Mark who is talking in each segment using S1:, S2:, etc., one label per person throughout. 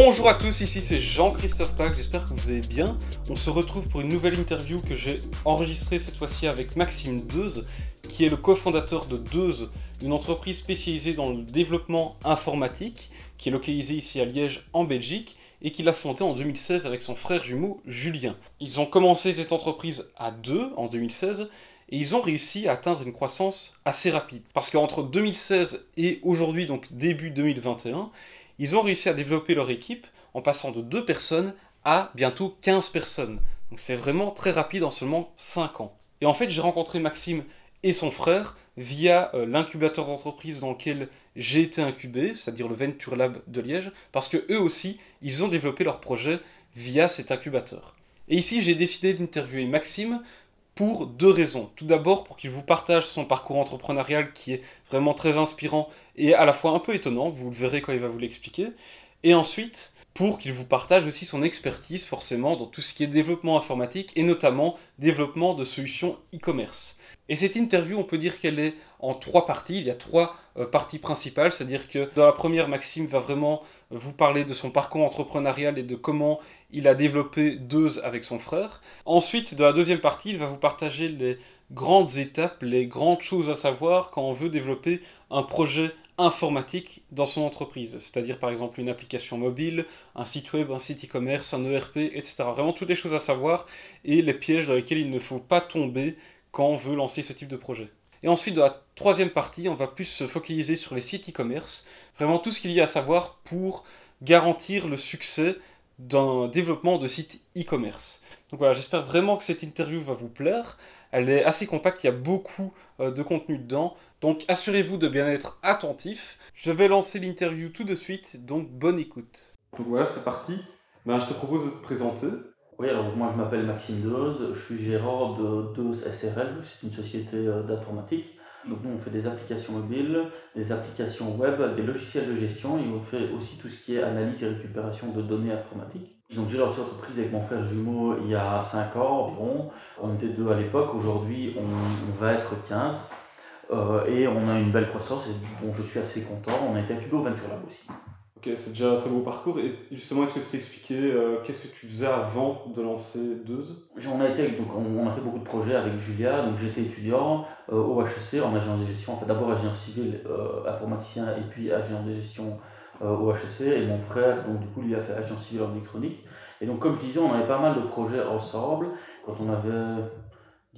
S1: Bonjour à tous, ici c'est Jean-Christophe Pack, j'espère que vous allez bien. On se retrouve pour une nouvelle interview que j'ai enregistrée cette fois-ci avec Maxime Deuze, qui est le cofondateur de Deuze, une entreprise spécialisée dans le développement informatique, qui est localisée ici à Liège en Belgique, et qu'il a fondée en 2016 avec son frère jumeau Julien. Ils ont commencé cette entreprise à deux en 2016, et ils ont réussi à atteindre une croissance assez rapide. Parce qu'entre 2016 et aujourd'hui, donc début 2021, ils ont réussi à développer leur équipe en passant de 2 personnes à bientôt 15 personnes. Donc c'est vraiment très rapide en seulement 5 ans. Et en fait, j'ai rencontré Maxime et son frère via euh, l'incubateur d'entreprise dans lequel j'ai été incubé, c'est-à-dire le Venture Lab de Liège, parce que eux aussi, ils ont développé leur projet via cet incubateur. Et ici, j'ai décidé d'interviewer Maxime pour deux raisons. Tout d'abord, pour qu'il vous partage son parcours entrepreneurial qui est vraiment très inspirant et à la fois un peu étonnant, vous le verrez quand il va vous l'expliquer. Et ensuite, pour qu'il vous partage aussi son expertise forcément dans tout ce qui est développement informatique et notamment développement de solutions e-commerce. Et cette interview, on peut dire qu'elle est en trois parties. Il y a trois euh, parties principales, c'est-à-dire que dans la première, Maxime va vraiment vous parler de son parcours entrepreneurial et de comment il a développé deux avec son frère. Ensuite, dans la deuxième partie, il va vous partager les grandes étapes, les grandes choses à savoir quand on veut développer un projet informatique dans son entreprise, c'est-à-dire par exemple une application mobile, un site web, un site e-commerce, un ERP, etc. Vraiment toutes les choses à savoir et les pièges dans lesquels il ne faut pas tomber quand on veut lancer ce type de projet. Et ensuite, dans la troisième partie, on va plus se focaliser sur les sites e-commerce, vraiment tout ce qu'il y a à savoir pour garantir le succès d'un développement de sites e-commerce. Donc voilà, j'espère vraiment que cette interview va vous plaire. Elle est assez compacte, il y a beaucoup euh, de contenu dedans. Donc assurez-vous de bien être attentif. Je vais lancer l'interview tout de suite, donc bonne écoute. Donc voilà, c'est parti. Ben, je te propose de te présenter.
S2: Oui, alors moi je m'appelle Maxime Deuze, je suis gérant de Deuze SRL, c'est une société euh, d'informatique. Donc nous on fait des applications mobiles, des applications web, des logiciels de gestion et on fait aussi tout ce qui est analyse et récupération de données informatiques. Ils ont déjà lancé l'entreprise avec mon frère jumeau il y a 5 ans environ. On était deux à l'époque, aujourd'hui on, va être 15. Euh, et on a une belle croissance et dont je suis assez content. On a été incubé au Venture Lab aussi.
S1: Ok, c'est déjà un très beau parcours. Et justement, est-ce que tu sais expliquer euh, qu'est-ce que tu faisais avant de lancer Deuze
S2: On a été donc on, a fait beaucoup de projets avec Julia. Donc j'étais étudiant euh, au HEC en ingénieur de gestion. En fait, d'abord ingénieur civil, euh, informaticien et puis ingénieur de gestion au HEC. Et mon frère, donc du coup, lui a fait ingénieur civil en électronique. Et donc, comme je disais, on avait pas mal de projets ensemble. Quand on avait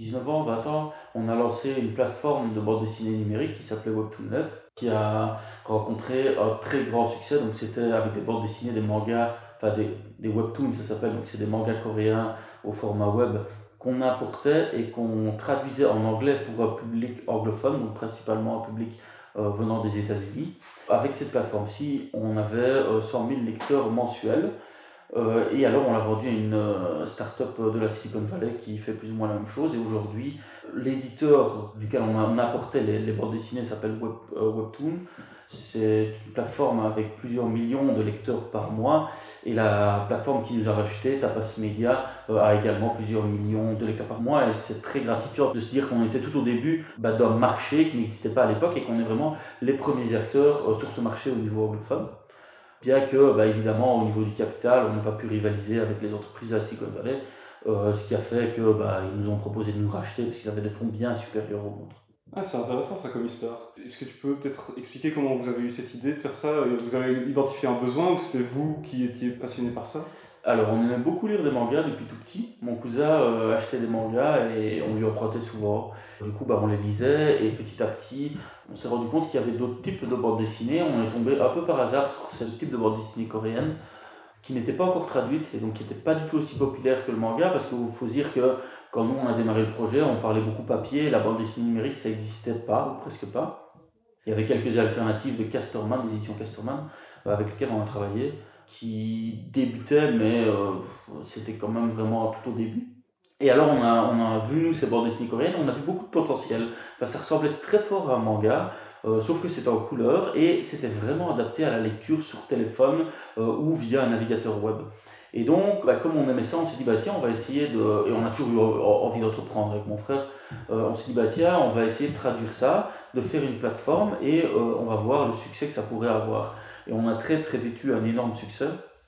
S2: 19 ans, 20 ans, on a lancé une plateforme de bande dessinée numérique qui s'appelait Webtoon 9 qui a rencontré un très grand succès. Donc c'était avec des bandes dessinées, des mangas, enfin des, webtoons ça s'appelle, donc c'est des mangas coréens au format web qu'on importait et qu'on traduisait en anglais pour un public anglophone, donc principalement un public euh, venant des États-Unis. Avec cette plateforme-ci, on avait 100 euh, 000 lecteurs mensuels. Euh, et alors, on l'a vendu à une euh, start-up de la Silicon Valley qui fait plus ou moins la même chose. Et aujourd'hui, l'éditeur duquel on, apportait les, les bandes dessinées s'appelle Web, euh, Webtoon. C'est une plateforme avec plusieurs millions de lecteurs par mois. Et la plateforme qui nous a racheté, Tapas Media, a également plusieurs millions de lecteurs par mois. Et c'est très gratifiant de se dire qu'on était tout au début bah, d'un marché qui n'existait pas à l'époque et qu'on est vraiment les premiers acteurs sur ce marché au niveau anglophone. Bien que, bah, évidemment, au niveau du capital, on n'a pas pu rivaliser avec les entreprises de la Silicon Valley, euh, ce qui a fait que bah, ils nous ont proposé de nous racheter parce qu'ils avaient des fonds bien supérieurs aux nôtres.
S1: Ah, c'est intéressant ça comme histoire. Est-ce que tu peux peut-être expliquer comment vous avez eu cette idée de faire ça? Vous avez identifié un besoin ou c'était vous qui étiez passionné par ça?
S2: Alors, on aimait beaucoup lire des mangas depuis tout petit. Mon cousin euh, achetait des mangas et on lui empruntait souvent. Du coup, bah, on les lisait et petit à petit, on s'est rendu compte qu'il y avait d'autres types de bandes dessinées. On est tombé un peu par hasard sur ce type de bande dessinée coréenne qui n'était pas encore traduite et donc qui n'était pas du tout aussi populaire que le manga parce qu'il faut dire que quand nous on a démarré le projet, on parlait beaucoup papier, la bande dessinée numérique ça n'existait pas ou presque pas. Il y avait quelques alternatives de Casterman, des éditions Casterman, euh, avec lesquelles on a travaillé qui débutait, mais euh, c'était quand même vraiment tout au début. Et alors, on a, on a vu, nous, ces bandes dessinées coréennes, on a vu beaucoup de potentiel. ça ressemblait très fort à un manga, euh, sauf que c'était en couleur et c'était vraiment adapté à la lecture sur téléphone euh, ou via un navigateur web. Et donc, bah, comme on aimait ça, on s'est dit, bah tiens, on va essayer de. Et on a toujours eu envie d'entreprendre avec mon frère. on s'est dit, bah tiens, on va essayer de traduire ça, de faire une plateforme et on va voir le succès que ça pourrait avoir. Et on a très très vite eu un énorme succès.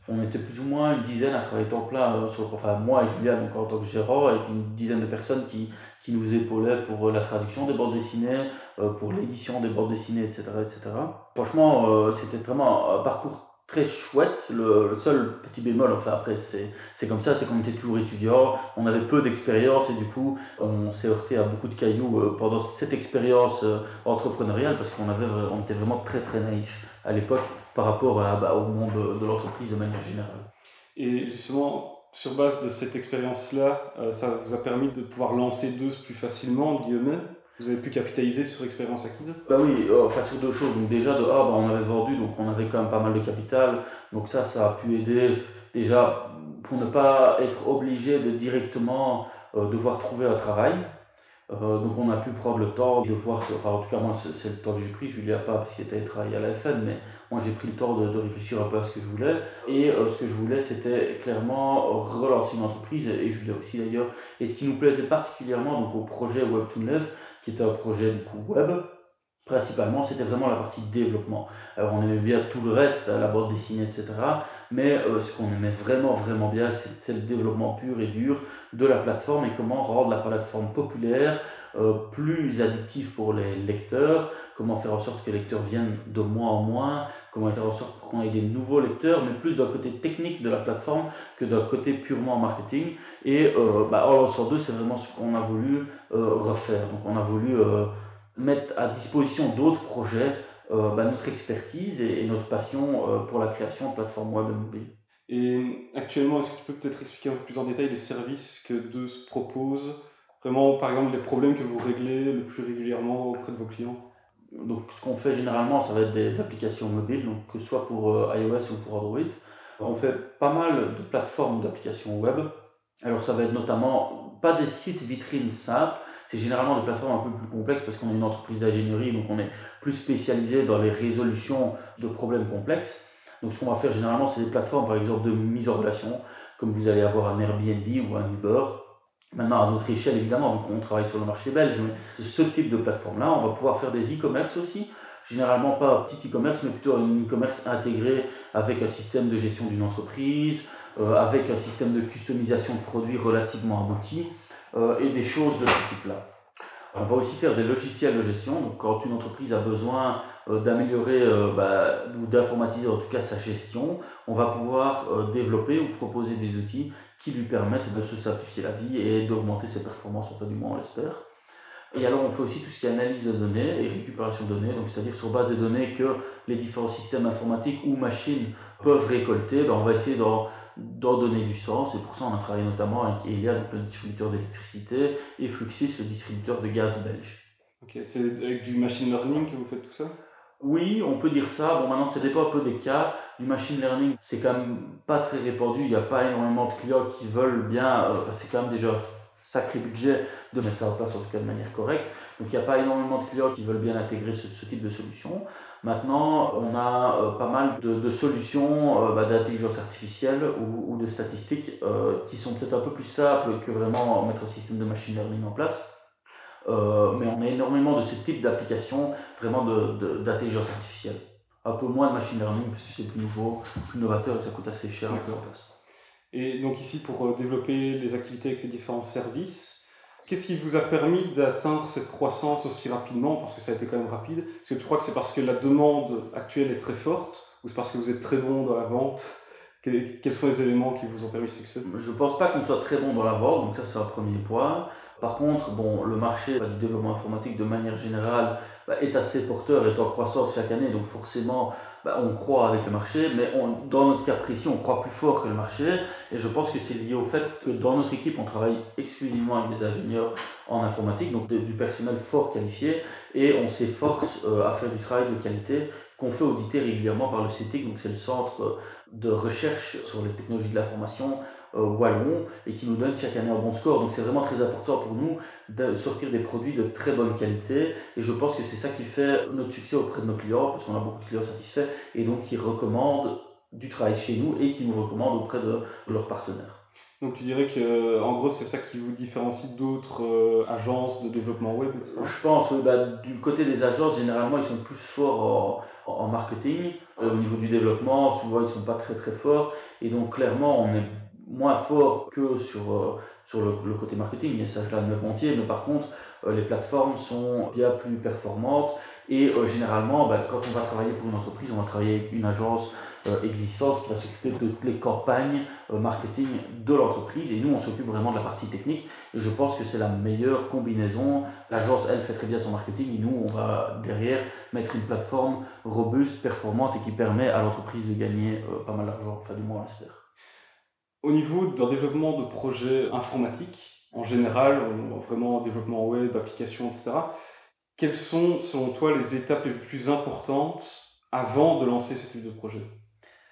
S2: On était plus ou moins une dizaine à travailler temps plein, euh, sur, enfin moi et Julien donc, en tant que gérant, et puis une dizaine de personnes qui, nous épaulaient pour euh, la traduction des bandes dessinées, pour l'édition des bandes dessinées, etc. etc. Franchement, c'était vraiment un parcours très chouette. Le, seul petit bémol, enfin après c'est comme ça, c'est qu'on était toujours étudiant, on avait peu d'expérience et du coup on s'est heurté à beaucoup de cailloux euh, pendant cette expérience euh, entrepreneuriale parce qu'on on était vraiment très très naïf à l'époque par rapport à, bah, au monde de l'entreprise de manière générale.
S1: Et justement, sur base de cette expérience-là, euh, ça vous a permis de pouvoir lancer deux plus facilement, guillemets vous avez pu capitaliser sur l'expérience acquise?
S2: Bah oui, euh, enfin sur deux choses. Donc déjà de A, bah, on avait vendu, donc on avait quand même pas mal de capital. Donc ça, ça a pu aider déjà pour ne pas être obligé de directement euh, devoir trouver un travail. Euh, donc on a pu prendre le temps de voir, enfin en tout cas moi c'est le temps que j'ai pris, Julia pas parce qu'il était travaillé à la FN, mais moi j'ai pris le temps de, réfléchir un peu à ce que je voulais. Et ce que je voulais c'était clairement relancer une entreprise, et Julia aussi d'ailleurs. Et ce qui nous plaisait particulièrement donc au projet Web 9, qui était un projet du coup web. Principalement, c'était vraiment la partie développement. Alors, on aimait bien tout le reste, la bande dessinée, etc. Mais euh, ce qu'on aimait vraiment, vraiment bien, c'était le développement pur et dur de la plateforme et comment rendre la plateforme populaire, euh, plus addictive pour les lecteurs, comment faire en sorte que les lecteurs viennent de moins en moins, comment faire en sorte qu'on ait des nouveaux lecteurs, mais plus d'un côté technique de la plateforme que d'un côté purement marketing. Et euh, bah, deux, c'est vraiment ce qu'on a voulu euh, refaire. Donc on a voulu mettre à disposition d'autres projets bah, notre expertise et, notre passion pour la création de plateformes web et mobile.
S1: Et actuellement, est-ce que tu peux peut-être expliquer un peu plus en détail les services que Deus propose? Vraiment, par exemple, les problèmes que vous réglez le plus régulièrement auprès de vos clients?
S2: Donc, ce qu'on fait généralement, ça va être des applications mobiles, donc que ce soit pour euh, iOS ou pour Android. On fait pas mal de plateformes d'applications web. Alors, ça va être notamment pas des sites vitrines simples, c'est généralement des plateformes un peu plus complexes parce qu'on est une entreprise d'ingénierie, donc on est plus spécialisé dans les résolutions de problèmes complexes. Donc, ce qu'on va faire généralement, c'est des plateformes, par exemple, de mise en relation, comme vous allez avoir un Airbnb ou un Uber, Maintenant, à notre échelle, évidemment, vu qu'on travaille sur le marché belge, mais ce type de plateforme-là, on va pouvoir faire des e-commerce aussi. Généralement, pas un petit e-commerce, mais plutôt un e-commerce intégré avec un système de gestion d'une entreprise, euh, avec un système de customisation de produits relativement abouti, euh, et des choses de ce type-là. On va aussi faire des logiciels de gestion. Donc, quand une entreprise a besoin euh, d'améliorer bah, ou d'informatiser en tout cas sa gestion, on va pouvoir développer ou proposer des outils qui lui permettent de se simplifier la vie et d'augmenter ses performances, enfin du moins on l'espère. Et alors on fait aussi tout ce qui est analyse de données et récupération de données, donc c'est-à-dire sur base des données que les différents systèmes informatiques ou machines peuvent récolter, ben on va essayer d'en, donner du sens et pour ça on a travaillé notamment avec Elia, donc le distributeur d'électricité, et Fluxis, le distributeur de gaz belge.
S1: Ok, c'est avec du machine learning que vous faites tout ça?
S2: Oui, on peut dire ça. Bon, maintenant, ça dépend un peu des cas. Du machine learning, c'est quand même pas très répandu. Il n'y a pas énormément de clients qui veulent bien, euh, c'est quand même déjà un sacré budget de mettre ça en place, en tout cas de manière correcte. Donc, il n'y a pas énormément de clients qui veulent bien intégrer ce, type de solution. Maintenant, on a euh, pas mal de, solutions euh, bah, d'intelligence artificielle ou, ou, de statistiques qui sont peut-être un peu plus simples que vraiment mettre un système de machine learning en place. Euh, mais on a énormément de ce type d'applications, vraiment d'intelligence de, artificielle. Un peu moins de machine learning, parce que c'est plus nouveau, plus novateur et ça coûte assez cher à mettre en place.
S1: Et donc ici, pour euh, développer les activités avec ces différents services, qu'est-ce qui vous a permis d'atteindre cette croissance aussi rapidement Parce que ça a été quand même rapide? Est-ce que tu crois que c'est parce que la demande actuelle est très forte ou c'est parce que vous êtes très bon dans la vente? Quels sont les éléments qui vous ont permis ce succès?
S2: Je ne pense pas qu'on soit très bon dans la vente, donc ça c'est un premier point. Par contre, bon, le marché du développement informatique de manière générale bah, est assez porteur, est en croissance chaque année, donc forcément bah, on croit avec le marché, mais on, dans notre cas précis, on croit plus fort que le marché, et je pense que c'est lié au fait que dans notre équipe, on travaille exclusivement avec des ingénieurs en informatique, donc du personnel fort qualifié, et on s'efforce euh, à faire du travail de qualité qu'on fait auditer régulièrement par le CETIC, donc c'est le centre de recherche sur les technologies de l'information euh, wallon et qui nous donne chaque année un bon score. Donc c'est vraiment très important pour nous de sortir des produits de très bonne qualité et je pense que c'est ça qui fait notre succès auprès de nos clients parce qu'on a beaucoup de clients satisfaits et donc qui recommandent du travail chez nous et qui nous recommandent auprès de, leurs partenaires.
S1: Donc tu dirais que en gros c'est ça qui vous différencie d'autres euh, agences de développement web
S2: Je pense bah, du côté des agences généralement ils sont plus forts en, marketing. Euh, au niveau du développement souvent ils sont pas très très forts et donc clairement on est moins fort que sur, euh, sur le, côté marketing et ça je l'admets entier mais par contre les plateformes sont bien plus performantes et généralement bah, quand on va travailler pour une entreprise on va travailler avec une agence euh, existence qui va s'occuper de toutes les campagnes euh, marketing de l'entreprise et nous on s'occupe vraiment de la partie technique et je pense que c'est la meilleure combinaison. L'agence elle fait très bien son marketing et nous on va derrière mettre une plateforme robuste, performante et qui permet à l'entreprise de gagner euh, pas mal d'argent, enfin du moins on l'espère.
S1: Au niveau d'un développement de projets informatiques, en général, vraiment développement web, applications, etc., quelles sont selon toi les étapes les plus importantes avant de lancer ce type de projet?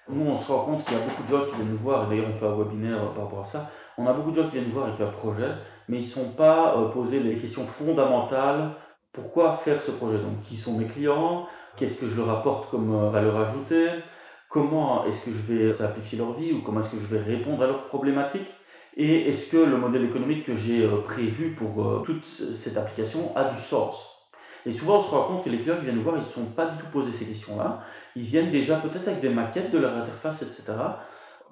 S2: Nous, on se rend compte qu'il y a beaucoup de gens qui viennent nous voir, et d'ailleurs on fait un webinaire par rapport à ça, on a beaucoup de gens qui viennent nous voir avec un projet, mais ils ne sont pas euh, posés les questions fondamentales. Pourquoi faire ce projet? Donc, qui sont mes clients? Qu'est-ce que je leur apporte comme euh, valeur ajoutée? Comment est-ce que je vais simplifier leur vie ou comment est-ce que je vais répondre à leurs problématiques Et est-ce que le modèle économique que j'ai prévu pour toute cette application a du sens? Et souvent, on se rend compte que les clients qui viennent nous voir, ils ne sont pas du tout posés ces questions-là. Ils viennent déjà peut-être avec des maquettes de leur interface, etc.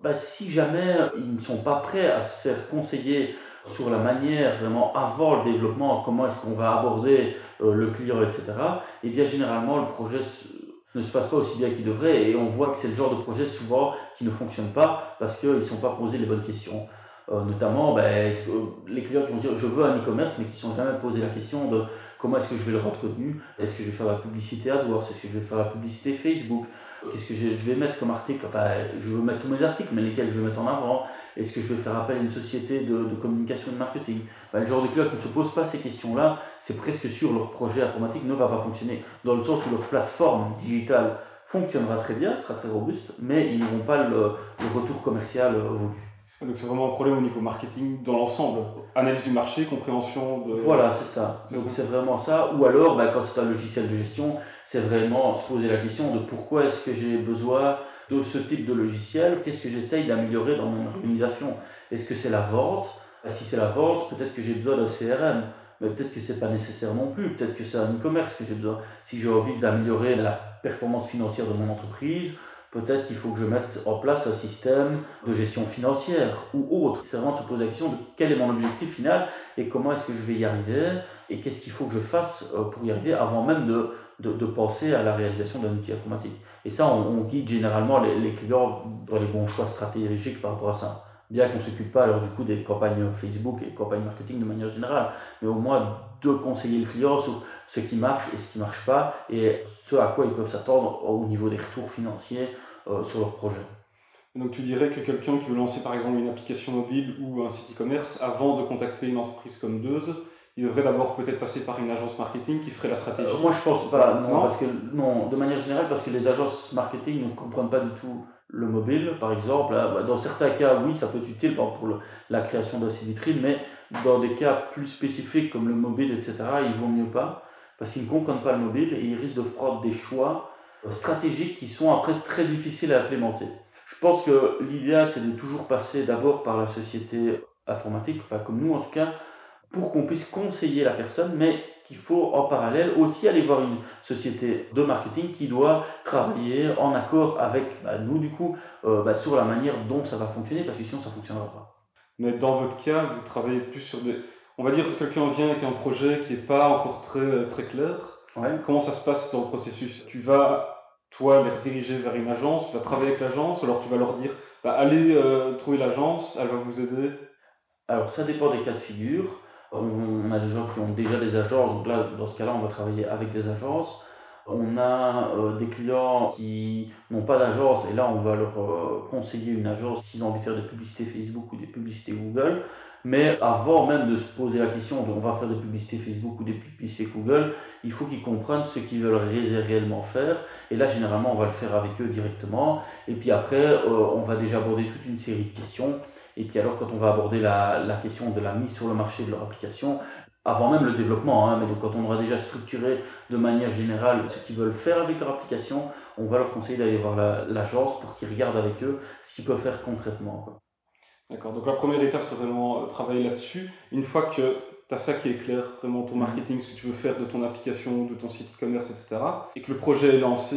S2: Bah, si jamais ils ne sont pas prêts à se faire conseiller sur la manière vraiment avant le développement, comment est-ce qu'on va aborder euh, le client, etc., et eh bien généralement le projet ne se passe pas aussi bien qu'il devrait et on voit que c'est le genre de projet souvent qui ne fonctionne pas parce qu'ils ne sont pas posés les bonnes questions. Euh, notamment, ben, les clients qui vont dire je veux un e-commerce mais qui ne sont jamais posé la question de comment est-ce que je vais le rendre contenu? Est-ce que je vais faire la publicité AdWords Est-ce que je vais faire la publicité Facebook? Qu'est-ce que je vais mettre comme article? Enfin, je veux mettre tous mes articles, mais lesquels je vais mettre en avant? Est-ce que je vais faire appel à une société de, communication et de marketing? Ben, Le genre de clients qui ne se posent pas ces questions-là, c'est presque sûr leur projet informatique ne va pas fonctionner. Dans le sens où leur plateforme digitale fonctionnera très bien, sera très robuste, mais ils n'auront pas le, le retour commercial euh, voulu.
S1: Donc c'est vraiment un problème au niveau marketing dans l'ensemble. Analyse du marché, compréhension de...
S2: Voilà, c'est ça. Donc c'est vraiment ça. Ou alors, bah, quand c'est un logiciel de gestion, c'est vraiment se poser la question de pourquoi est-ce que j'ai besoin de ce type de logiciel? Qu'est-ce que j'essaye d'améliorer dans mon organisation? Est-ce que c'est la vente? Bah, Si c'est la vente, peut-être que j'ai besoin d'un CRM. Mais peut-être que c'est pas nécessaire non plus. Peut-être que c'est un e-commerce que j'ai besoin. Si j'ai envie d'améliorer la performance financière de mon entreprise, peut-être qu'il faut que je mette en place un système de gestion financière ou autre. C'est vraiment de se poser la question de quel est mon objectif final et comment est-ce que je vais y arriver et qu'est-ce qu'il faut que je fasse euh, pour y arriver avant même de, de, penser à la réalisation d'un outil informatique. Et ça, on, guide généralement les, clients dans les bons choix stratégiques par rapport à ça. Bien qu'on ne s'occupe pas alors du coup des campagnes Facebook et campagnes marketing de manière générale, mais au moins de conseiller le client sur ce qui marche et ce qui ne marche pas et ce à quoi ils peuvent s'attendre au niveau des retours financiers euh, sur leur projet.
S1: Donc tu dirais que quelqu'un qui veut lancer par exemple une application mobile ou un site e-commerce, avant de contacter une entreprise comme Deuze, il devrait d'abord peut-être passer par une agence marketing qui ferait la stratégie?
S2: Euh, moi je pense pas, non, parce que non, de manière générale, parce que les agences marketing ne comprennent pas du tout le mobile, par exemple. Bah, dans certains cas, oui, ça peut être utile pour la création vitrine, mais dans des cas plus spécifiques comme le mobile, etc., ils vont mieux pas, parce qu'ils ne comprennent pas le mobile et ils risquent de prendre des choix euh, stratégiques qui sont après très difficiles à implémenter. Je pense que l'idéal, c'est de toujours passer d'abord par la société informatique, enfin comme nous en tout cas, pour qu'on puisse conseiller la personne, mais qu'il faut en parallèle aussi aller voir une société de marketing qui doit travailler en accord avec bah, nous du coup euh, bah, sur la manière dont ça va fonctionner, parce que sinon ça ne fonctionnera pas.
S1: Mais dans votre cas, vous travaillez plus sur des... On va dire que quelqu'un vient avec un projet qui n'est pas encore très, très clair. Comment ça se passe dans le processus? Tu vas, toi, les rediriger vers une agence, tu vas travailler avec l'agence, alors tu vas leur dire, bah, allez euh, trouver l'agence, elle va vous aider?
S2: Alors ça dépend des cas de figure. On, a des gens qui ont déjà des agences, donc là, dans ce cas-là, on va travailler avec des agences. On a euh, des clients qui n'ont pas d'agence et là on va leur euh, conseiller une agence s'ils ont envie de faire des publicités Facebook ou des publicités Google. Mais avant même de se poser la question de on va faire des publicités Facebook ou des publicités Google, il faut qu'ils comprennent ce qu'ils veulent réellement faire. Et là généralement on va le faire avec eux directement. Et puis après euh, on va déjà aborder toute une série de questions. Et puis alors quand on va aborder la, la question de la mise sur le marché de leur application, avant même le développement, hein, mais donc quand on aura déjà structuré de manière générale ce qu'ils veulent faire avec leur application, on va leur conseiller d'aller voir l'agence pour qu'ils regardent avec eux ce qu'ils peuvent faire concrètement.
S1: D'accord, donc la première étape, c'est vraiment travailler là-dessus. Une fois que tu as ça qui est clair, vraiment ton mhm. marketing, ce que tu veux faire de ton application, de ton site e-commerce, etc., et que le projet est lancé,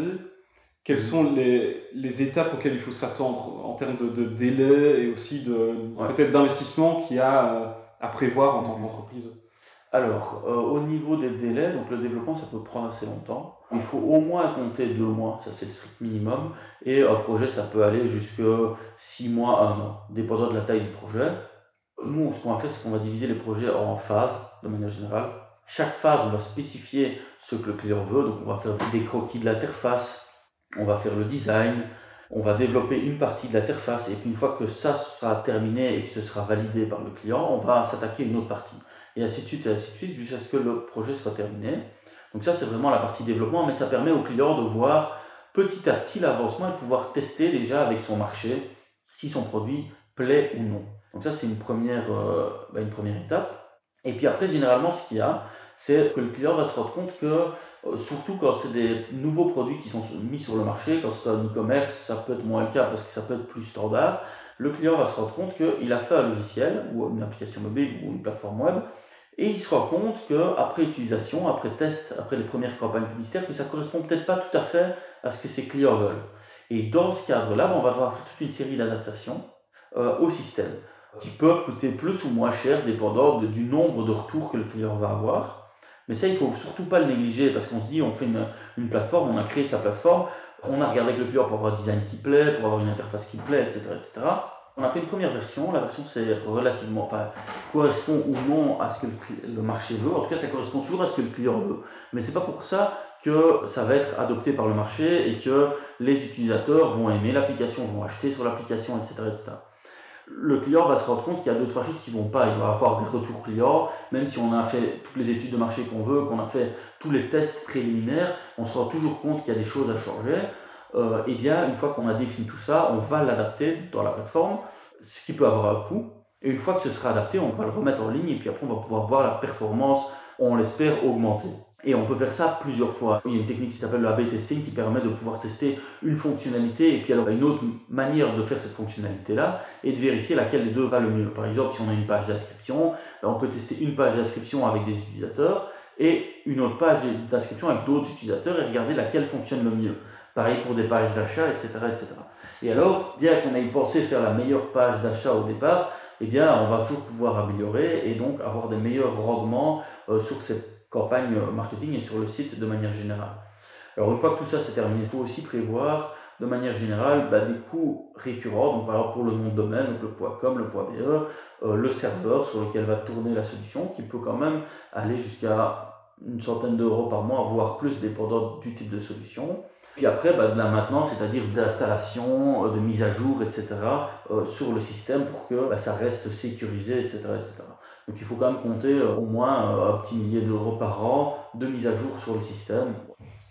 S1: quelles mhm. sont les, les, étapes auxquelles il faut s'attendre en termes de, de, délai et aussi de peut-être d'investissement qu'il y a à prévoir en tant mhm. qu'entreprise?
S2: Alors, euh, au niveau des délais, donc le développement, ça peut prendre assez longtemps. Il faut au moins compter deux mois, ça c'est le strict minimum. Et un projet, ça peut aller jusque six mois, un an, dépendant de la taille du projet. Nous, ce qu'on va faire, c'est qu'on va diviser les projets en phases, de manière générale. Chaque phase, on va spécifier ce que le client veut. Donc, on va faire des croquis de l'interface, on va faire le design, on va développer une partie de l'interface. Et puis, une fois que ça sera terminé et que ce sera validé par le client, on va s'attaquer à une autre partie et ainsi de suite, et ainsi de suite, jusqu'à ce que le projet soit terminé. Donc ça, c'est vraiment la partie développement, mais ça permet au client de voir petit à petit l'avancement et de pouvoir tester déjà avec son marché si son produit plaît ou non. Donc ça, c'est une, première, euh, bah, étape. Et puis après, généralement, ce qu'il y a, c'est que le client va se rendre compte que, euh, surtout quand c'est des nouveaux produits qui sont mis sur le marché, quand c'est un e-commerce, ça peut être moins le cas parce que ça peut être plus standard, le client va se rendre compte qu'il a fait un logiciel ou une application mobile ou une plateforme web et il se rend compte qu'après utilisation, après test, après les premières campagnes publicitaires, que ça correspond peut-être pas tout à fait à ce que ses clients veulent. Et dans ce cadre-là, on va devoir faire toute une série d'adaptations euh, au système qui peuvent coûter plus ou moins cher dépendant du nombre de retours que le client va avoir. Mais ça, il faut surtout pas le négliger parce qu'on se dit, on fait une, plateforme, on a créé sa plateforme, on a regardé avec le client pour avoir un design qui plaît, pour avoir une interface qui plaît, etc. etc. On a fait une première version, la version c'est relativement, enfin, correspond ou non à ce que le, marché veut. En tout cas, ça correspond toujours à ce que le client veut. Mais c'est pas pour ça que ça va être adopté par le marché et que les utilisateurs vont aimer l'application, vont acheter sur l'application, etc., etc. Le client va se rendre compte qu'il y a deux trois choses qui vont pas. Il va avoir des retours clients, même si on a fait toutes les études de marché qu'on veut, qu'on a fait tous les tests préliminaires, on se rend toujours compte qu'il y a des choses à changer euh, eh bien, une fois qu'on a défini tout ça, on va l'adapter dans la plateforme, ce qui peut avoir un coût. Et une fois que ce sera adapté, on va le remettre en ligne et puis après, on va pouvoir voir la performance, on l'espère, augmenter. Et on peut faire ça plusieurs fois. Il y a une technique qui s'appelle le A-B testing qui permet de pouvoir tester une fonctionnalité et puis alors une autre manière de faire cette fonctionnalité-là et de vérifier laquelle des deux va le mieux. Par exemple, si on a une page d'inscription, ben, on peut tester une page d'inscription avec des utilisateurs et une autre page d'inscription avec d'autres utilisateurs et regarder laquelle fonctionne le mieux. Pareil pour des pages d'achat, etc., etc. Et alors, bien qu'on ait pensé faire la meilleure page d'achat au départ, eh bien, on va toujours pouvoir améliorer et donc avoir des meilleurs rendements euh, sur cette campagne marketing et sur le site de manière générale. Alors, une fois que tout ça c'est terminé, il faut aussi prévoir de manière générale bah, des coûts récurrents, donc par exemple pour le nom de domaine, donc le .com, le .be, euh, le serveur sur lequel va tourner la solution, qui peut quand même aller jusqu'à une centaine d'euros par mois, voire plus dépendant du type de solution. Puis après, bah, de la maintenance, c'est-à-dire d'installation, euh, de mise à jour, etc., euh, sur le système pour que bah, ça reste sécurisé, etc., etc. Donc il faut quand même compter euh, au moins un petit millier d'euros par an de mise à jour sur le système.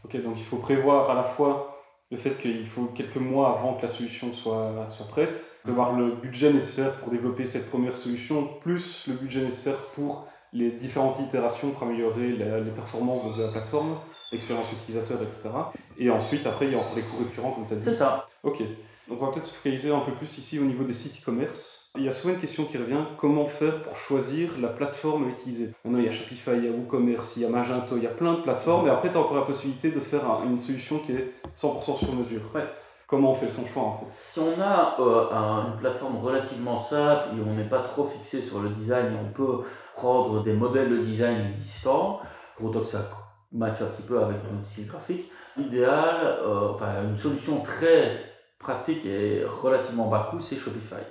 S1: Ok, donc il faut prévoir à la fois le fait qu'il faut quelques mois avant que la solution soit, soit prête, prévoir le budget nécessaire pour développer cette première solution, plus le budget nécessaire pour les différentes itérations pour améliorer les, performances de la plateforme, l'expérience utilisateur, etc. Et ensuite, après, il y a encore les coûts récurrents, comme tu as dit.
S2: C'est ça.
S1: Ok. Donc, on va peut-être se focaliser un peu plus ici au niveau des sites e-commerce. Il y a souvent une question qui revient comment faire pour choisir la plateforme à utiliser? Maintenant, il y a Shopify, il y a WooCommerce, il y a Magento, il y a plein de plateformes, et après, tu as encore la possibilité de faire une solution qui est 100% sur mesure.
S2: Ouais.
S1: Comment on fait son choix en fait?
S2: Si on a euh, une plateforme relativement simple et on n'est pas trop fixé sur le design et on peut prendre des modèles de design existants, pour autant que ça matche un petit peu avec notre style graphique, l'idéal, euh, enfin une solution très pratique et relativement bas coût, c'est Shopify.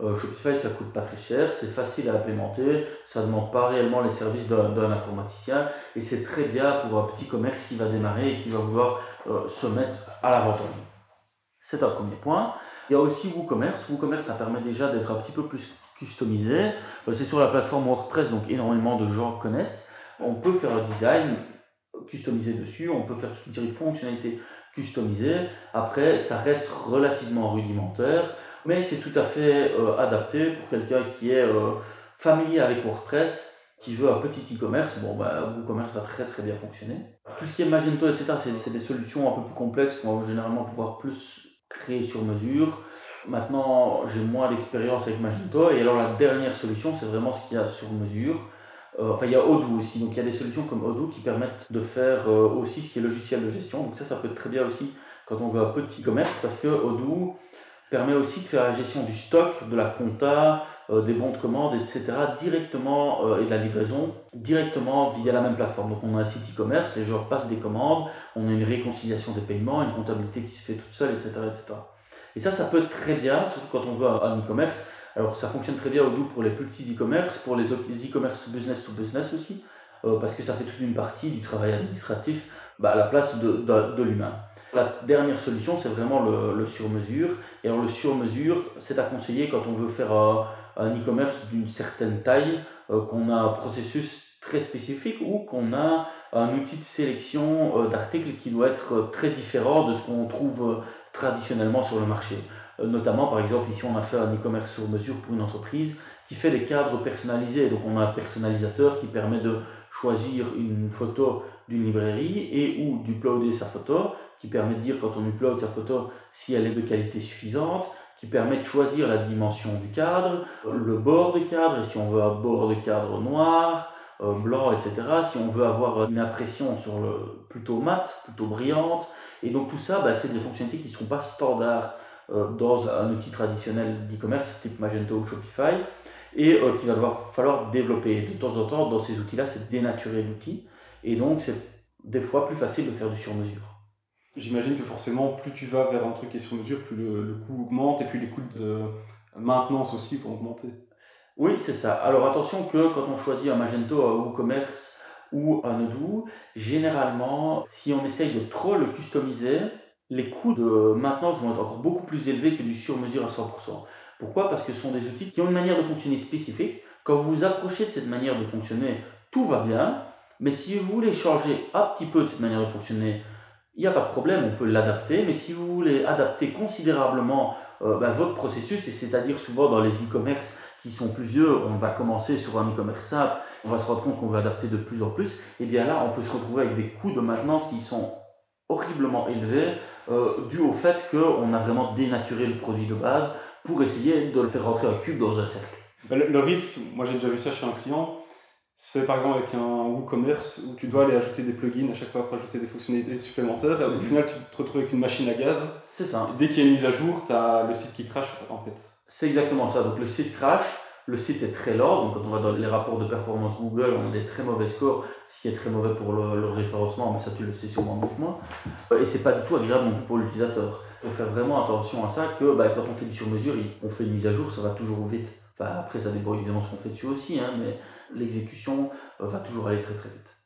S2: Euh, Shopify, ça coûte pas très cher, c'est facile à implémenter, ça demande pas réellement les services d'un informaticien et c'est très bien pour un petit commerce qui va démarrer et qui va vouloir se mettre à la vente en ligne. C'est un premier point. Il y a aussi WooCommerce. WooCommerce, ça permet déjà d'être un petit peu plus customisé. Euh, c'est sur la plateforme WordPress, donc énormément de gens connaissent. On peut faire le design customisé dessus, on peut faire toute une de fonctionnalités customisées. Après, ça reste relativement rudimentaire, mais c'est tout à fait euh, adapté pour quelqu'un qui est euh, familier avec WordPress, qui veut un petit e-commerce. Bon, bah, WooCommerce va très très bien fonctionner. Tout ce qui est Magento, etc., c'est des solutions un peu plus complexes qu'on va généralement pouvoir plus créer sur mesure. Maintenant, j'ai moins d'expérience avec Magento. Et alors, la dernière solution, c'est vraiment ce qu'il y a sur mesure. Euh, enfin, il y a Odoo aussi. Donc, il y a des solutions comme Odoo qui permettent de faire euh, aussi ce qui est logiciel de gestion. Donc, ça, ça peut être très bien aussi quand on veut un petit commerce parce que Odoo permet aussi de faire la gestion du stock, de la compta, euh, des bons de commande, etc. directement et de la livraison directement via la même plateforme. Donc, on a un site e-commerce, les gens passent des commandes, on a une réconciliation des paiements, une comptabilité qui se fait toute seule, etc., etc. Et ça, ça peut être très bien, surtout quand on veut un e-commerce. Alors ça fonctionne très bien au doux pour les plus petits e-commerce, pour les e-commerce business to business aussi, euh, parce que ça fait toute une partie du travail administratif bah, à la place de, l'humain. La dernière solution, c'est vraiment le, sur-mesure. Et alors le sur-mesure, c'est à conseiller quand on veut faire un e-commerce d'une certaine taille, euh, qu'on a un processus très spécifique ou qu'on a un outil de sélection euh, d'articles qui doit être très différent de ce qu'on trouve traditionnellement sur le marché. Euh, notamment, par exemple, ici, on a fait un e-commerce sur mesure pour une entreprise qui fait des cadres personnalisés. Donc, on a un personnalisateur qui permet de choisir une photo d'une librairie et ou d'uploader sa photo, qui permet de dire quand on upload sa photo si elle est de qualité suffisante, qui permet de choisir la dimension du cadre, le bord du cadre, si on veut un bord de cadre noir, euh, blanc, etc. Si on veut avoir une impression sur le plutôt mat, plutôt brillante, et donc tout ça, bah, c'est des fonctionnalités qui ne seront pas standards dans un outil traditionnel d'e-commerce type Magento ou Shopify et euh, qu'il va devoir falloir développer. De temps en temps, dans ces outils-là, c'est dénaturer l'outil et donc c'est des fois plus facile de faire du sur-mesure.
S1: J'imagine que forcément, plus tu vas vers un truc qui est sur mesure, plus le, coût augmente et puis les coûts de maintenance aussi vont augmenter.
S2: Oui, c'est ça. Alors attention que quand on choisit un Magento ou commerce ou un Odoo, généralement, si on essaye de trop le customiser, les coûts de maintenance vont être encore beaucoup plus élevés que du sur-mesure à 100%. Pourquoi? Parce que ce sont des outils qui ont une manière de fonctionner spécifique. Quand vous vous approchez de cette manière de fonctionner, tout va bien. Mais si vous voulez changer un petit peu de cette manière de fonctionner, il n'y a pas de problème, on peut l'adapter. Mais si vous voulez adapter considérablement euh, bah, votre processus, et c'est-à-dire souvent dans les e-commerce, qui sont plus vieux, on va commencer sur un e-commerce simple, on va se rendre compte qu'on va adapter de plus en plus, et bien là, on peut se retrouver avec des coûts de maintenance qui sont horriblement élevés, euh, dû au fait qu'on a vraiment dénaturé le produit de base pour essayer de le faire rentrer un cube dans un cercle.
S1: Le, risque, moi j'ai déjà vu ça chez un client, c'est par exemple avec un WooCommerce où tu dois aller ajouter des plugins à chaque fois pour ajouter des fonctionnalités supplémentaires. Et au mhm. final, tu te retrouves avec une machine à gaz.
S2: C'est ça.
S1: dès qu'il y a une mise à jour, tu as le site qui crache en fait.
S2: C'est exactement ça. Donc le site crash, le site est très lent. Donc quand on va dans les rapports de performance Google, on a des très mauvais scores, ce qui est très mauvais pour le, référencement, mais ça tu le sais sûrement mieux que moi. Et c'est pas du tout agréable non plus pour l'utilisateur. Il faut faire vraiment attention à ça que bah, quand on fait du sur-mesure, on fait une mise à jour, ça va toujours vite. Enfin après ça dépend évidemment ce qu'on fait dessus aussi, hein, mais l'exécution euh, va toujours aller très très vite.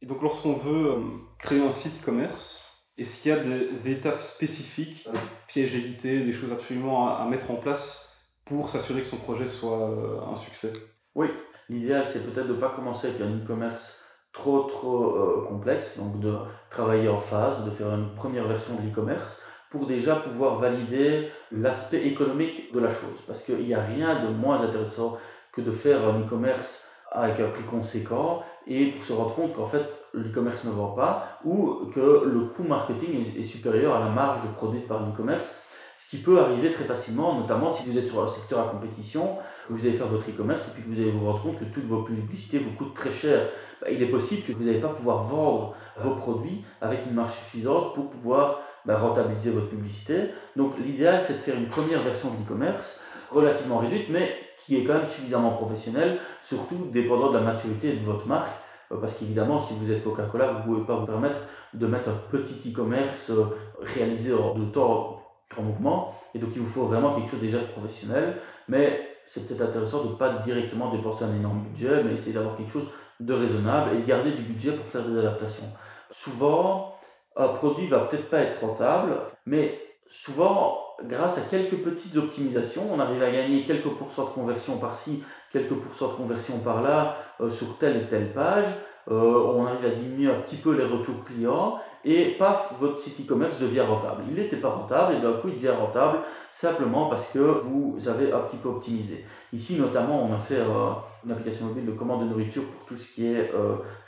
S1: Et donc lorsqu'on veut euh, créer un site e-commerce, est-ce qu'il y a des étapes spécifiques, des pièges évités, des choses absolument à, mettre en place pour s'assurer que son projet soit euh, un succès
S2: Oui, l'idéal c'est peut-être de ne pas commencer avec un e-commerce trop trop euh, complexe, donc de travailler en phase, de faire une première version de l'e-commerce pour déjà pouvoir valider l'aspect économique de la chose. Parce qu'il n'y a rien de moins intéressant que de faire un e-commerce avec un prix conséquent et pour se rendre compte qu'en fait l'e-commerce ne vend pas ou que le coût marketing est, supérieur à la marge produite par l'e-commerce. Ce qui peut arriver très facilement, notamment si vous êtes sur un secteur à compétition, que vous allez faire votre e-commerce et puis que vous allez vous rendre compte que toutes vos publicités vous coûtent très cher. Bah, il est possible que vous n'allez pas pouvoir vendre vos produits avec une marge suffisante pour pouvoir bah, rentabiliser votre publicité. Donc l'idéal c'est de faire une première version de l'e-commerce relativement réduite, mais qui est quand même suffisamment professionnel, surtout dépendant de la maturité de votre marque. Euh, parce qu'évidemment, si vous êtes Coca-Cola, vous ne pouvez pas vous permettre de mettre un petit e-commerce euh, réalisé en de temps grand mouvement. Et donc, il vous faut vraiment quelque chose déjà de professionnel. Mais c'est peut-être intéressant de ne pas directement dépenser un énorme budget, mais essayer d'avoir quelque chose de raisonnable et garder du budget pour faire des adaptations. Souvent, un produit va peut-être pas être rentable, mais souvent, grâce à quelques petites optimisations, on arrive à gagner quelques pourcents de conversion par-ci, quelques pourcents de conversion par-là euh, sur telle et telle page. Euh, on arrive à diminuer un petit peu les retours clients et paf, votre site e-commerce devient rentable. Il n'était pas rentable et d'un coup il devient rentable simplement parce que vous avez un petit peu optimisé. Ici notamment on a fait euh, une application mobile de commande de nourriture pour tout ce qui est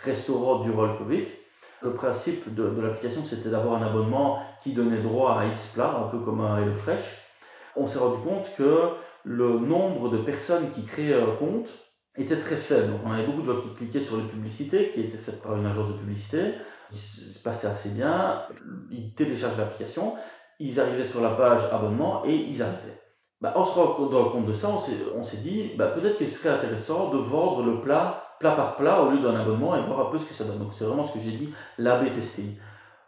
S2: restaurant du roll Covid. Le principe de, l'application, c'était d'avoir un abonnement qui donnait droit à X un peu comme un HelloFresh. on s'est rendu compte que le nombre de personnes qui créaient un compte était très faible. Donc on avait beaucoup de gens qui cliquaient sur les publicités qui étaient faites par une agence de publicité, ils se passaient assez bien, ils téléchargeaient l'application, ils arrivaient sur la page abonnement et ils arrêtaient. Bah, en se rendant compte de ça, on s'est dit bah, peut-être ce serait intéressant de vendre le plat plat par plat au lieu d'un abonnement et voir un peu ce que ça donne. Donc c'est vraiment ce que j'ai dit, l'AB testing.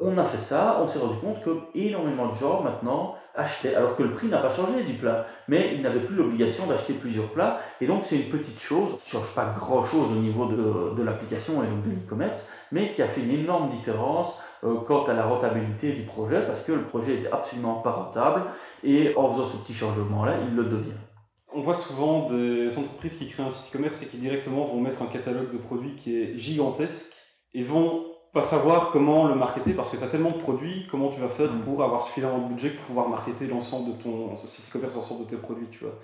S2: On a fait ça, on s'est rendu compte que énormément de gens maintenant achetaient, alors que le prix n'a pas changé du plat, mais ils n'avaient plus l'obligation d'acheter plusieurs plats, et donc c'est une petite chose qui ne change pas grand chose au niveau de, de l'application et donc de l'e-commerce, mais qui a fait une énorme différence euh, quant à la rentabilité du projet, parce que le projet était absolument pas rentable, et en faisant ce petit changement-là, il le devient.
S1: On voit souvent des entreprises qui créent un site e-commerce et qui directement vont mettre un catalogue de produits qui est gigantesque et vont pas savoir comment le marketer parce que tu as tellement de produits, comment tu vas faire mm. pour avoir suffisamment de budget pour pouvoir marketer l'ensemble de ton site e-commerce, l'ensemble de tes produits, tu vois.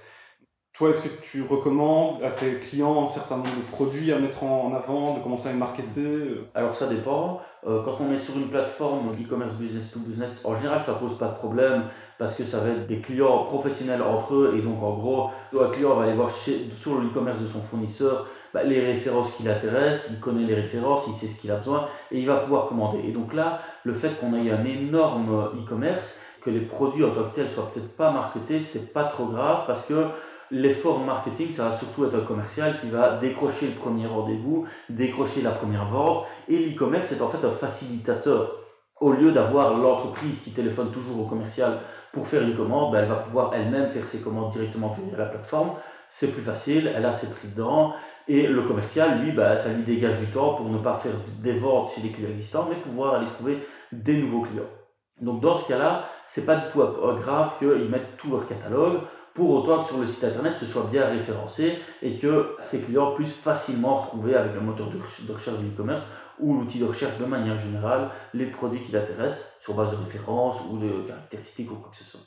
S1: Toi, est-ce que tu recommandes à tes clients un certain nombre de produits à mettre en avant, de commencer à les marketer euh?
S2: Alors ça dépend. Euh, quand on est sur une plateforme e-commerce business to business, en général ça pose pas de problème parce que ça va être des clients professionnels entre eux et donc en gros, un client va aller voir chez, sur le e-commerce de son fournisseur bah, les références qui l'intéressent, il connaît les références, il sait ce qu'il a besoin et il va pouvoir commander. Et donc là, le fait qu'on ait un énorme e-commerce, que les produits en tant que tels soient peut-être pas marketés, c'est pas trop grave parce que L'effort marketing, ça va surtout être un commercial qui va décrocher le premier rendez-vous, décrocher la première vente. Et l'e-commerce est en fait un facilitateur. Au lieu d'avoir l'entreprise qui téléphone toujours au commercial pour faire une commande, ben, elle va pouvoir elle-même faire ses commandes directement via la plateforme. C'est plus facile, elle a ses prix dedans. Et le commercial, lui, ben, ça lui dégage du temps pour ne pas faire des ventes chez les clients existants, mais pouvoir aller trouver des nouveaux clients. Donc dans ce cas-là, c'est pas du tout grave qu'ils mettent tout leur catalogue pour autant que sur le site internet ce soit bien référencé et que ces clients puissent facilement retrouver avec le moteur de recherche de e-commerce ou l'outil de recherche de manière générale les produits qui l'intéressent sur base de références ou de caractéristiques ou quoi que ce soit.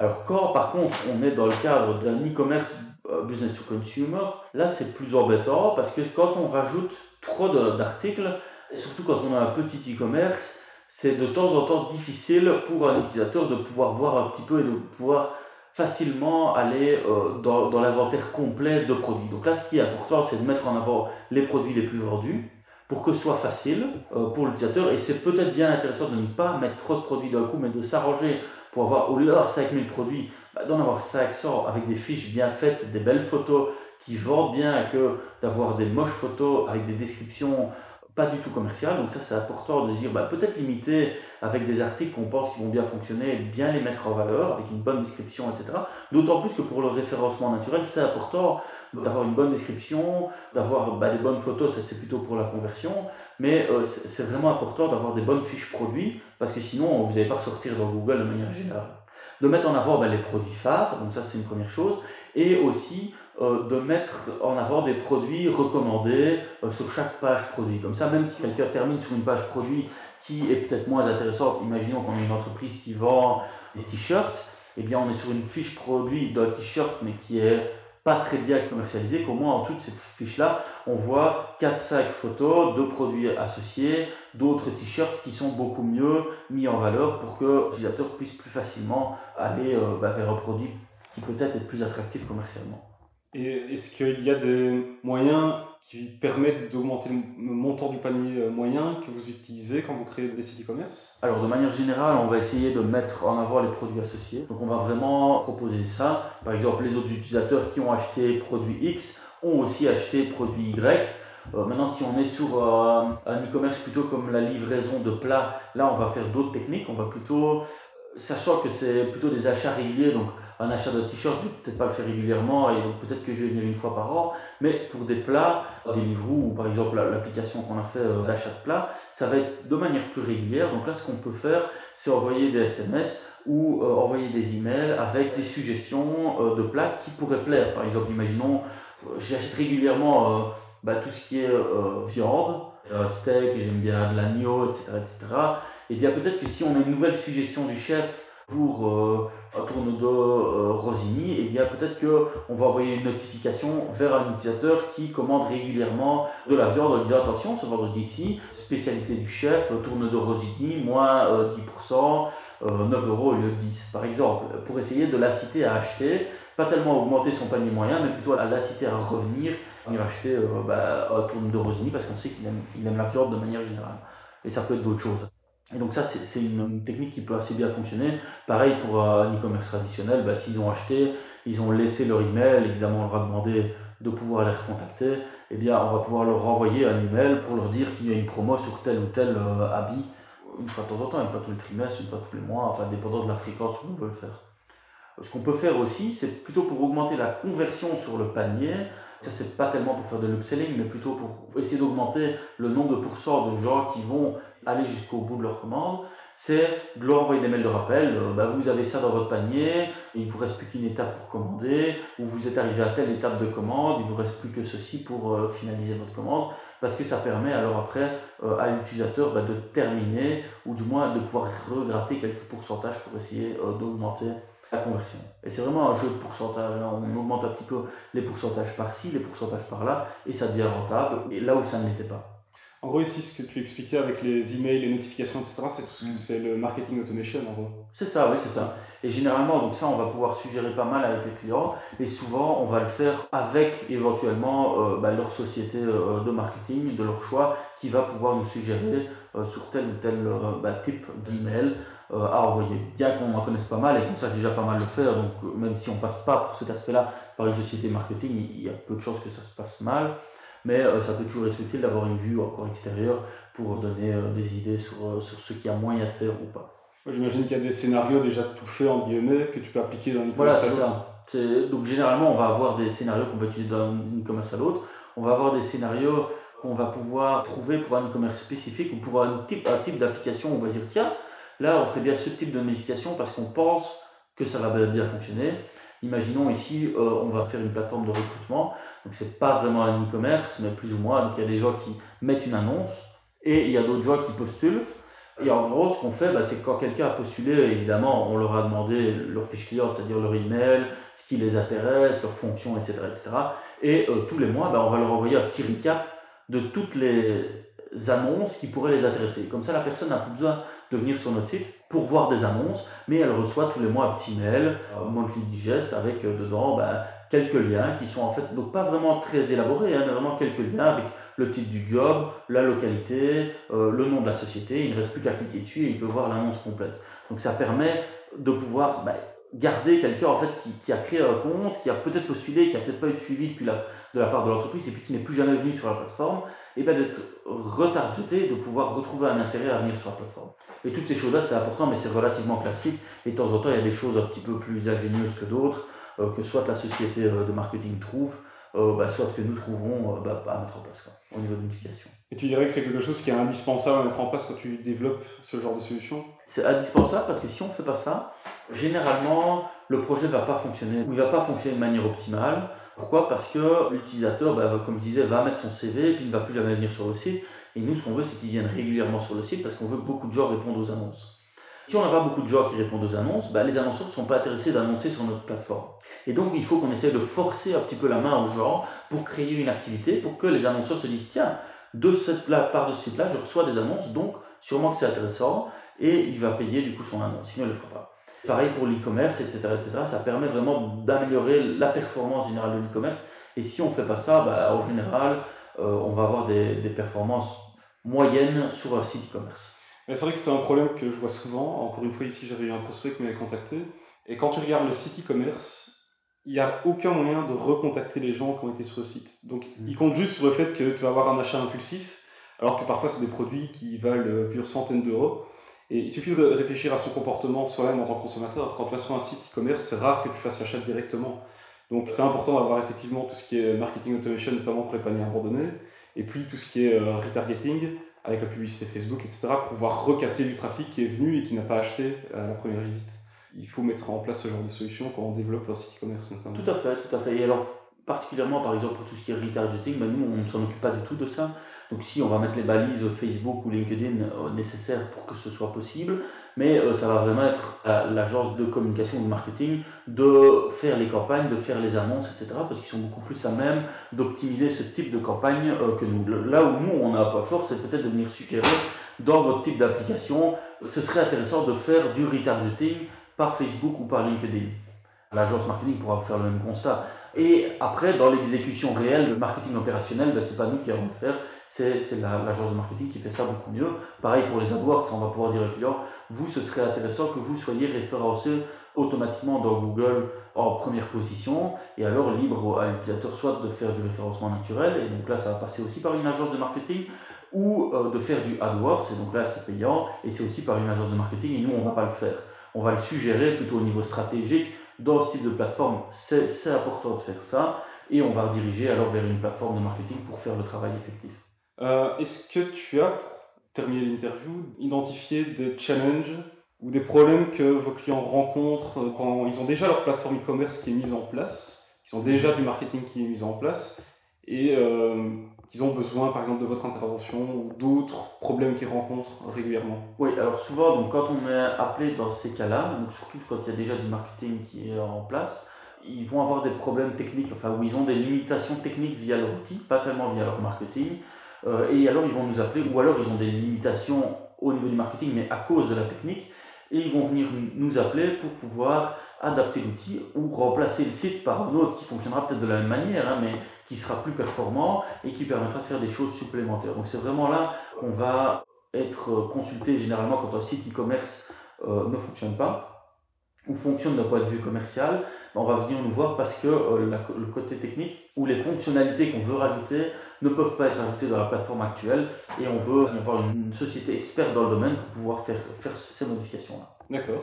S2: Alors quand par contre on est dans le cadre d'un e-commerce euh, business to consumer, là c'est plus embêtant parce que quand on rajoute trop d'articles, surtout quand on a un petit e-commerce, c'est de temps en temps difficile pour un utilisateur de pouvoir voir un petit peu et de pouvoir facilement aller euh, dans, dans l'inventaire complet de produits. Donc là, ce qui est important, c'est de mettre en avant les produits les plus vendus pour que ce soit facile euh, pour l'utilisateur. Et c'est peut-être bien intéressant de ne pas mettre trop de produits d'un coup, mais de s'arranger pour avoir, au lieu d'avoir 5000 produits, bah, d'en avoir 500 avec des fiches bien faites, des belles photos qui vendent bien, que d'avoir des moches photos avec des descriptions pas du tout commercial. Donc ça, c'est important de dire, bah, peut-être limiter avec des articles qu'on pense qui vont bien fonctionner, bien les mettre en valeur, avec une bonne description, etc. D'autant plus que pour le référencement naturel, c'est important d'avoir une bonne description, d'avoir bah, des bonnes photos, ça c'est plutôt pour la conversion, mais euh, c'est vraiment important d'avoir des bonnes fiches produits, parce que sinon, vous n'allez pas ressortir dans Google de manière générale. De mettre en avant bah, les produits phares, donc ça c'est une première chose, et aussi euh, de mettre en avant des produits recommandés euh, sur chaque page produit. Comme ça, même si quelqu'un termine sur une page produit qui est peut-être moins intéressante, imaginons qu'on est une entreprise qui vend des t-shirts, eh bien on est sur une fiche produit d'un t-shirt mais qui est pas très bien commercialisé, qu'au moins en toute cette fiche-là, on voit 4-5 photos de produits associés, d'autres t-shirts qui sont beaucoup mieux mis en valeur pour que l'utilisateur puisse plus facilement aller euh, bah, vers un produit qui peut-être est plus attractif commercialement.
S1: Et est-ce qu'il y a des moyens qui permettent d'augmenter le montant du panier euh, moyen que vous utilisez quand vous créez des sites e-commerce?
S2: Alors de manière générale, on va essayer de mettre en avant les produits associés. Donc on va vraiment proposer ça. Par exemple, les autres utilisateurs qui ont acheté produit X ont aussi acheté produit Y. Euh, maintenant, si on est sur euh, un e-commerce plutôt comme la livraison de plats, là on va faire d'autres techniques. On va plutôt, sachant que c'est plutôt des achats réguliers, donc un achat de t-shirt, je vais peut-être pas le faire régulièrement et peut-être que je vais venir une fois par an, mais pour des plats, des livres ou par exemple l'application qu'on a fait euh, d'achat de plats, ça va être de manière plus régulière. Donc là, ce qu'on peut faire, c'est envoyer des SMS ou euh, envoyer des emails avec des suggestions euh, de plats qui pourraient plaire. Par exemple, imaginons, j'achète régulièrement bah, tout ce qui est viande, steak, j'aime bien de l'agneau, etc., etc. Et bien peut-être que si on a une nouvelle suggestion du chef pour euh, un tourne-dos euh, Rosini, eh bien peut-être qu'on va envoyer une notification vers un utilisateur qui commande régulièrement de la viande en disant attention, ce vendredi ici, spécialité du chef, tourne-dos Rosini, moins 10%, 9 euros au lieu de 10 par exemple, pour essayer de l'inciter à acheter, pas tellement augmenter son panier moyen, mais plutôt à l'inciter à revenir, venir acheter bah, un tourne-dos Rosini parce qu'on sait qu'il aime, aime la viande de manière générale. Et ça peut être d'autres choses. Et donc ça, c'est une, technique qui peut assez bien fonctionner. Pareil pour un e-commerce traditionnel, bah, s'ils ont acheté, ils ont laissé leur email, évidemment on leur a demandé de pouvoir les recontacter, eh bien on va pouvoir leur renvoyer un email pour leur dire qu'il y a une promo sur tel ou tel euh, habit, une fois de temps en temps, une fois tous les trimestres, une fois tous les mois, enfin dépendant de la fréquence où on veut le faire. Ce qu'on peut faire aussi, c'est plutôt pour augmenter la conversion sur le panier, ça, c'est pas tellement pour faire de l'upselling, mais plutôt pour essayer d'augmenter le nombre de pourcents de gens qui vont aller jusqu'au bout de leur commande. C'est de leur envoyer des mails de rappel. Euh, bah, vous avez ça dans votre panier, il vous reste plus qu'une étape pour commander, ou vous êtes arrivé à telle étape de commande, il vous reste plus que ceci pour euh, finaliser votre commande. Parce que ça permet alors après euh, à l'utilisateur bah, de terminer, ou du moins de pouvoir regratter quelques pourcentages pour essayer d'augmenter la conversion. Et c'est vraiment un jeu de pourcentage. Hein. On augmente un petit peu les pourcentages par-ci, les pourcentages par-là, et ça devient rentable, et là où ça ne l'était pas.
S1: En gros, ici, ce que tu expliquais avec les emails, les notifications, etc., mm. c'est le marketing automation, en gros.
S2: C'est ça, oui, c'est ça. Et généralement, donc ça, on va pouvoir suggérer pas mal avec les clients, et souvent, on va le faire avec éventuellement euh, bah, leur société euh, de marketing, de leur choix, qui va pouvoir nous suggérer euh, sur tel ou tel bah, type d'email à envoyer. Bien qu'on en connaisse pas mal et qu'on sache déjà pas mal le faire, donc même si on passe pas pour cet aspect-là par une société marketing, il y a peu de chances que ça se passe mal mais euh, ça peut toujours être utile d'avoir une vue encore extérieure pour donner euh, des idées sur, euh, sur ce qu'il y a moyen de faire ou pas.
S1: J'imagine qu'il y a des scénarios déjà tout faits en guillemets que tu peux appliquer dans
S2: e-commerce. Voilà, c'est ça. Donc généralement, on va avoir des scénarios qu'on va utiliser d'un e-commerce à l'autre. On va avoir des scénarios qu'on va pouvoir trouver pour un e-commerce spécifique ou pour un type, un type d'application où on va dire tiens, là on ferait bien ce type de modification parce qu'on pense que ça va bien fonctionner. Imaginons ici, euh, on va faire une plateforme de recrutement. Donc c'est pas vraiment un e-commerce, mais plus ou moins. Donc il y a des gens qui mettent une annonce et il y a d'autres gens qui postulent. Et en gros, ce qu'on fait, bah, c'est quand quelqu'un a postulé, évidemment, on leur a demandé leur fiche client, c'est-à-dire leur email, ce qui les intéresse, leurs fonctions, etc. etc. Et euh, tous les mois, bah, on va leur envoyer un petit recap de toutes les annonces qui pourraient les intéresser. Comme ça, la personne n'a plus besoin de venir sur notre site pour voir des annonces, mais elle reçoit tous les mois un petit mail, un monthly digest, avec euh, dedans ben, quelques liens qui sont en fait donc pas vraiment très élaborés, hein, mais vraiment quelques liens avec le titre du job, la localité, euh, le nom de la société. Il ne reste plus qu'à cliquer dessus et il peut voir l'annonce complète. Donc ça permet de pouvoir ben, garder quelqu'un qui, a créé un compte, qui a peut-être postulé, qui a peut-être pas eu de suivi depuis la, de la part de l'entreprise et puis qui n'est plus jamais venu sur la plateforme, et bien d'être retargeté, de pouvoir retrouver un intérêt à venir sur la plateforme. Et toutes ces choses-là, c'est important, mais c'est relativement classique. Et de temps en temps, il y a des choses un petit peu plus ingénieuses que d'autres, euh, que soit la société euh, de marketing trouve, euh, bah, soit que nous trouvons bah, à mettre en place quoi, au niveau de l'utilisation.
S1: Et tu dirais que c'est quelque chose qui est indispensable à mettre en place quand tu développes ce genre de solution?
S2: C'est indispensable parce que si on ne fait pas ça, généralement, le projet ne va pas fonctionner ou il ne va pas fonctionner de manière optimale. Pourquoi? Parce que l'utilisateur, bah, comme je disais, va mettre son CV et puis il ne va plus jamais venir sur le site. Et nous, ce qu'on veut, c'est qu'ils viennent régulièrement sur le site parce qu'on veut que beaucoup de gens répondent aux annonces. Si on n'a pas beaucoup de gens qui répondent aux annonces, bah, les annonceurs ne sont pas intéressés d'annoncer sur notre plateforme. Et donc, il faut qu'on essaie de forcer un petit peu la main aux gens pour créer une activité, pour que les annonceurs se disent tiens, de cette part de ce site-là, je reçois des annonces, donc sûrement que c'est intéressant, et il va payer du coup son annonce, sinon il ne le fera pas. Pareil pour l'e-commerce, etc., etc. Ça permet vraiment d'améliorer la performance générale de l'e-commerce. Et si on ne fait pas ça, bah, en général, euh, on va avoir des, des performances moyennes sur un site e-commerce.
S1: C'est vrai que c'est un problème que je vois souvent. Encore une fois, ici, j'avais eu un prospect qui m'avait contacté. Et quand tu regardes le site e-commerce, il n'y a aucun moyen de recontacter les gens qui ont été sur le site. Donc, mm. il compte juste sur le fait que tu vas avoir un achat impulsif, alors que parfois, c'est des produits qui valent euh, plusieurs centaines d'euros. Et il suffit de réfléchir à son comportement soi-même en tant que consommateur. Quand tu vas sur un site e-commerce, c'est rare que tu fasses l'achat directement. Donc, c'est important d'avoir effectivement tout ce qui est marketing automation, notamment pour les paniers abandonnés, et puis tout ce qui est euh, retargeting avec la publicité Facebook, etc., pour pouvoir recapter du trafic qui est venu et qui n'a pas acheté à la première visite. Il faut mettre en place ce genre de solution quand on développe un site e-commerce.
S2: Tout à fait, tout à fait. Et alors, particulièrement par exemple pour tout ce qui est retargeting, bah, nous on ne s'en occupe pas du tout de ça. Donc si on va mettre les balises Facebook ou LinkedIn euh, nécessaires pour que ce soit possible, mais euh, ça va vraiment être à l'agence de communication ou de marketing de faire les campagnes, de faire les annonces, etc. Parce qu'ils sont beaucoup plus à même d'optimiser ce type de campagne euh, que nous. Là où nous, on n'a pas fort, c'est peut-être de venir suggérer dans votre type d'application, ce serait intéressant de faire du retargeting par Facebook ou par LinkedIn. L'agence marketing pourra faire le même constat. Et après, dans l'exécution réelle, le marketing opérationnel, ben, ce n'est pas nous qui allons le faire, c'est l'agence de marketing qui fait ça beaucoup mieux. Pareil pour les AdWords, on va pouvoir dire au client, vous, ce serait intéressant que vous soyez référencé automatiquement dans Google en première position, et alors libre à l'utilisateur soit de faire du référencement naturel, et donc là ça va passer aussi par une agence de marketing, ou euh, de faire du AdWords, et donc là c'est payant, et c'est aussi par une agence de marketing, et nous on ne va pas le faire. On va le suggérer plutôt au niveau stratégique, dans ce type de plateforme, c'est important de faire ça, et on va rediriger alors vers une plateforme de marketing pour faire le travail effectif.
S1: Euh, est-ce que tu as, pour terminer l'interview, identifié des challenges ou des problèmes que vos clients rencontrent euh, quand ils ont déjà leur plateforme e-commerce qui est mise en place, ils ont déjà du marketing qui est mis en place, et euh, qu'ils ont besoin par exemple de votre intervention ou d'autres problèmes qu'ils rencontrent régulièrement.
S2: Oui, alors souvent donc, quand on est appelé dans ces cas-là, donc surtout quand il y a déjà du marketing qui est en place, ils vont avoir des problèmes techniques, enfin où ils ont des limitations techniques via leur outil, pas tellement via leur marketing, euh, et alors ils vont nous appeler, ou alors ils ont des limitations au niveau du marketing, mais à cause de la technique, et ils vont venir nous appeler pour pouvoir adapter l'outil ou remplacer le site par un autre qui fonctionnera peut-être de la même manière, hein, mais qui sera plus performant et qui permettra de faire des choses supplémentaires. Donc c'est vraiment là qu'on va être consulté généralement quand un site e-commerce euh, ne fonctionne pas ou fonctionne d'un point de vue commercial, on va venir nous voir parce que euh, le côté technique ou les fonctionnalités qu'on veut rajouter ne peuvent pas être ajoutées dans la plateforme actuelle et on veut avoir une société experte dans le domaine pour pouvoir faire, faire ces modifications-là.
S1: D'accord.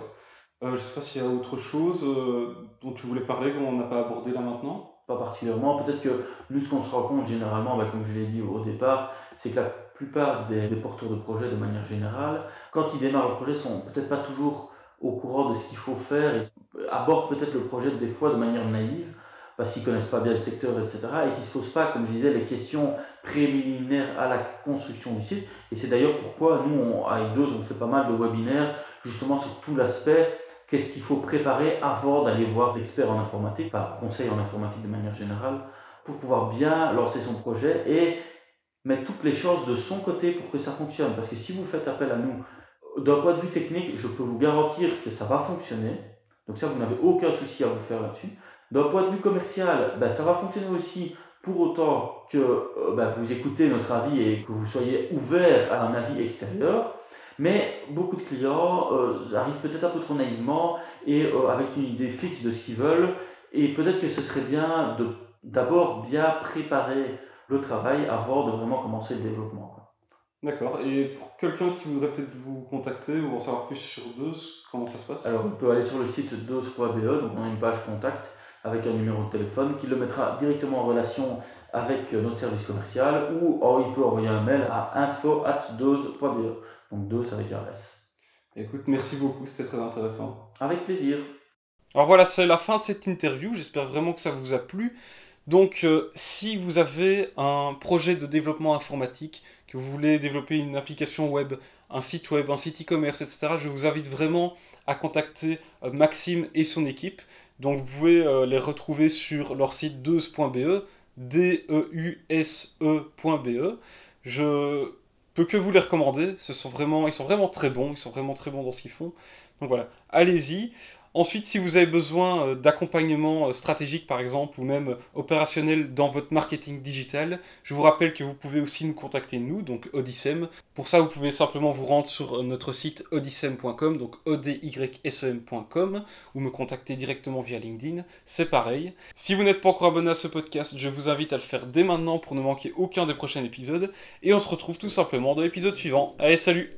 S1: Euh, je ne sais pas s'il y a autre chose euh, dont tu voulais parler qu'on n'a pas abordé là maintenant?
S2: Pas particulièrement. Peut-être que nous, ce qu'on se rend compte généralement, bah, comme je l'ai dit au départ, c'est que la plupart des, porteurs de projets, de manière générale, quand ils démarrent le projet, sont peut-être pas toujours au courant de ce qu'il faut faire et abordent peut-être le projet des fois de manière naïve parce qu'ils connaissent pas bien le secteur, etc. et qui se posent pas, comme je disais, les questions préliminaires à la construction du site. Et c'est d'ailleurs pourquoi nous, on, avec deux, on fait pas mal de webinaires justement sur tout l'aspect qu'est-ce qu'il faut préparer avant d'aller voir l'expert en informatique, enfin conseil en informatique de manière générale, pour pouvoir bien lancer son projet et mettre toutes les choses de son côté pour que ça fonctionne. Parce que si vous faites appel à nous, d'un point de vue technique, je peux vous garantir que ça va fonctionner. Donc ça, vous n'avez aucun souci à vous faire là-dessus. D'un point de vue commercial, ben, ça va fonctionner aussi pour autant que euh, ben, vous écoutez notre avis et que vous soyez ouvert à un avis extérieur. Mais beaucoup de clients euh, arrivent peut-être un peu trop naïvement et euh, avec une idée fixe de ce qu'ils veulent. Et peut-être que ce serait bien de d'abord bien préparer le travail avant de vraiment commencer le développement.
S1: D'accord. Et pour quelqu'un qui voudrait peut-être vous contacter ou en savoir plus sur DOS, comment ça se passe?
S2: Alors, on peut aller sur le site DOS.be, donc on a une page contact avec un numéro de téléphone qui le mettra directement en relation avec notre service commercial ou oh, il peut envoyer un mail à info.dose.be. Donc DOS avec un S.
S1: Écoute, merci beaucoup, c'était très intéressant.
S2: Avec plaisir.
S1: Alors voilà, c'est la fin de cette interview. J'espère vraiment que ça vous a plu. Donc, euh, si vous avez un projet de développement informatique, que vous voulez développer une application web, un site web, un site e-commerce, etc., je vous invite vraiment à contacter euh, Maxime et son équipe. Donc, vous pouvez euh, les retrouver sur leur site deuse.be, D-E-U-S-E.be. E. Je peux que vous les recommander. Ce sont vraiment, ils sont vraiment très bons. Ils sont vraiment très bons dans ce qu'ils font. Donc voilà, allez-y. Ensuite, si vous avez besoin euh, d'accompagnement euh, stratégique, par exemple, ou même euh, opérationnel dans votre marketing digital, je vous rappelle que vous pouvez aussi nous contacter, nous, donc Odyssem. Pour ça, vous pouvez simplement vous rendre sur notre site odyssem.com, donc odysem.com, ou me contacter directement via LinkedIn. C'est pareil. Si vous n'êtes pas encore abonné à ce podcast, je vous invite à le faire dès maintenant pour ne manquer aucun des prochains épisodes. Et on se retrouve tout simplement dans l'épisode suivant. Allez, salut